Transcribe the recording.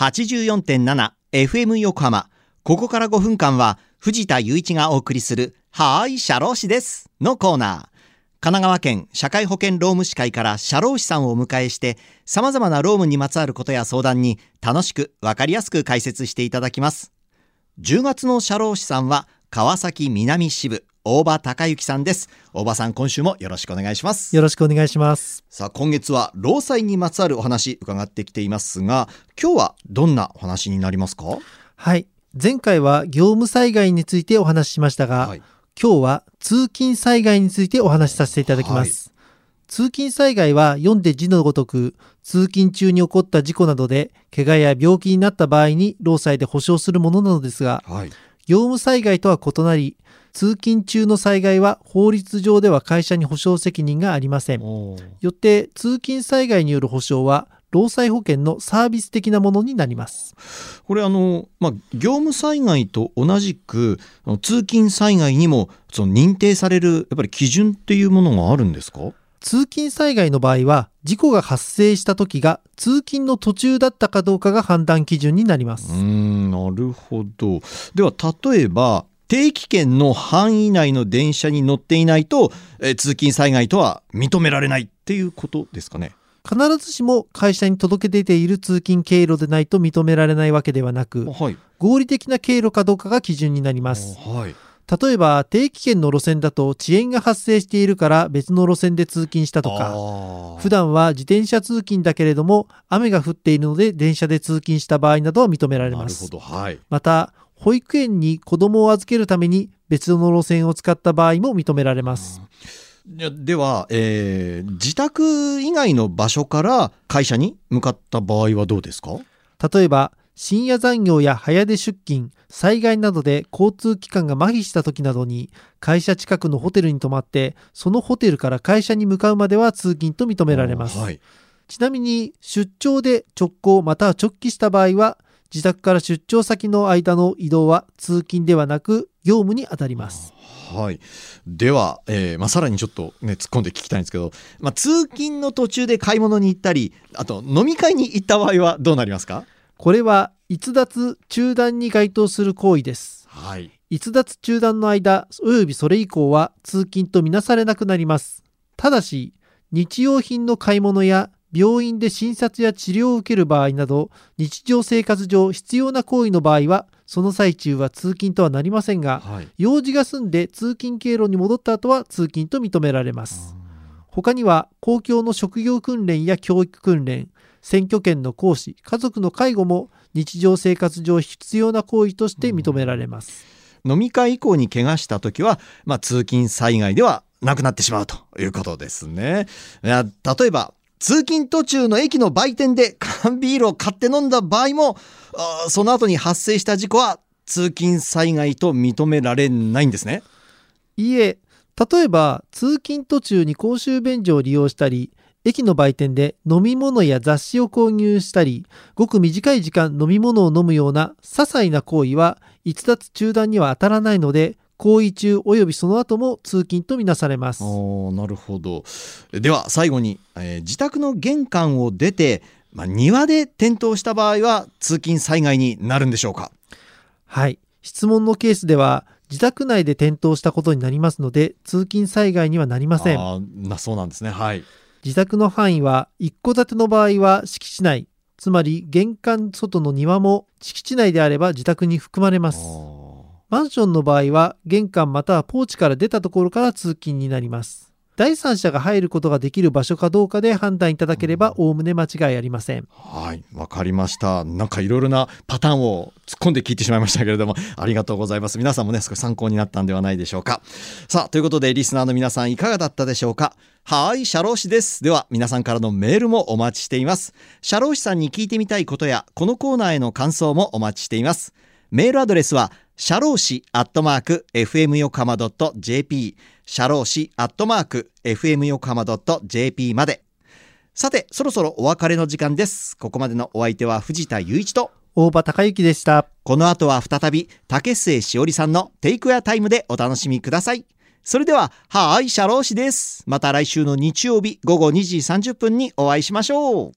84.7FM 横浜。ここから5分間は藤田雄一がお送りするはーい、社労士ですのコーナー。神奈川県社会保険労務士会から社労士さんをお迎えして様々な労務にまつわることや相談に楽しくわかりやすく解説していただきます。10月の社労士さんは川崎南支部大場隆之さんです。大場さん今週もよろしくお願いします。よろしくお願いします。さあ今月は労災にまつわるお話伺ってきていますが今日はどんなお話になりますか？はい。前回は業務災害についてお話ししましたが、はい今日は通勤災害についてお話しさせていただきます。通勤災害は読んで字のごとく、通勤中に起こった事故などで、怪我や病気になった場合に労災で保障するものなのですが、はい業務災害とは異なり、通勤中の災害は法律上では会社に保障責任がありません。よって通勤災害による保障は労災保険のサービス的なものになります。これあの、まあ、業務災害と同じく通勤災害にもその認定されるやっぱり基準っていうものがあるんですか？通勤災害の場合は事故が発生した時が通勤の途中だったかどうかが判断基準になります。んなるほどでは例えば定期券の範囲内の電車に乗っていないと、えー通勤災害とは認められないっていうことですかね。必ずしも会社に届け出ている通勤経路でないと認められないわけではなくはい。合理的な経路かどうかが基準になります。はい。例えば定期券の路線だと遅延が発生しているから別の路線で通勤したとか普段は自転車通勤だけれども雨が降っているので電車で通勤した場合などは認められなるほますどはい。また保育園に子供を預けるために別の路線を使った場合も認められます。では、えー自宅以外の場所から会社に向かった場合はどうですか？例えば深夜残業や早出出勤災害などで交通機関が麻痺した時などに会社近くのホテルに泊まってそのホテルから会社に向かうまでは通勤と認められます、はい、ちなみに出張で直行または直帰した場合は自宅から出張先の間の移動は通勤ではなく業務にあたります。はい、では、えーまあ、さらにちょっとね突っ込んで聞きたいんですけど、まあ、通勤の途中で買い物に行ったりあと飲み会に行った場合はどうなりますか？これは逸脱中断に該当する行為です。はい。逸脱中断の間およびそれ以降は通勤とみなされなくなります。ただし日用品の買い物や病院で診察や治療を受ける場合など日常生活上必要な行為の場合はその最中は通勤とはなりませんがはい。用事が済んで通勤経路に戻った後は通勤と認められます。他には公共の職業訓練や教育訓練選挙権の行使家族の介護も日常生活上必要な行為として認められます。飲み会以降に怪我した時は、まあ、通勤災害ではなくなってしまうということですね。例えば通勤途中の駅の売店で缶ビールを買って飲んだ場合もその後に発生した事故は通勤災害と認められないんですね。いいえ例えば通勤途中に公衆便所を利用したり駅の売店で飲み物や雑誌を購入したりごく短い時間飲み物を飲むような些細な行為は逸脱中断には当たらないので行為中およびその後も通勤とみなされます。なるほど。では最後に、えー自宅の玄関を出て、まあ、庭で転倒した場合は通勤災害になるんでしょうか？はい。質問のケースでは自宅内で転倒したことになりますので通勤災害にはなりません。あそうなんですね。はい。自宅の範囲は一戸建ての場合は敷地内。つまり玄関外の庭も敷地内であれば自宅に含まれますマンションの場合は玄関またはポーチから出たところから通勤になります第三者が入ることができる場所かどうかで判断いただければおおむね間違いありませんはい、わかりました。なんかいろいろなパターンを突っ込んで聞いてしまいましたけれども、ありがとうございます。皆さんもね、少し参考になったんではないでしょうか。さあ、ということで、リスナーの皆さんいかがだったでしょうか？はい、社労士です。では、皆さんからのメールもお待ちしています。社労士さんに聞いてみたいことや、このコーナーへの感想もお待ちしています。メールアドレスは、社労士アットマーク FM 横浜 .jp 社労士アットマーク FM 横浜 .jp まで。さて、そろそろお別れの時間です。ここまでのお相手は藤田雄一と、大場隆之でしたこの後は再び竹末しおりさんのテイクアタイムでお楽しみください。それでは、はーい、社労士です。また来週の日曜日午後2時30分にお会いしましょう。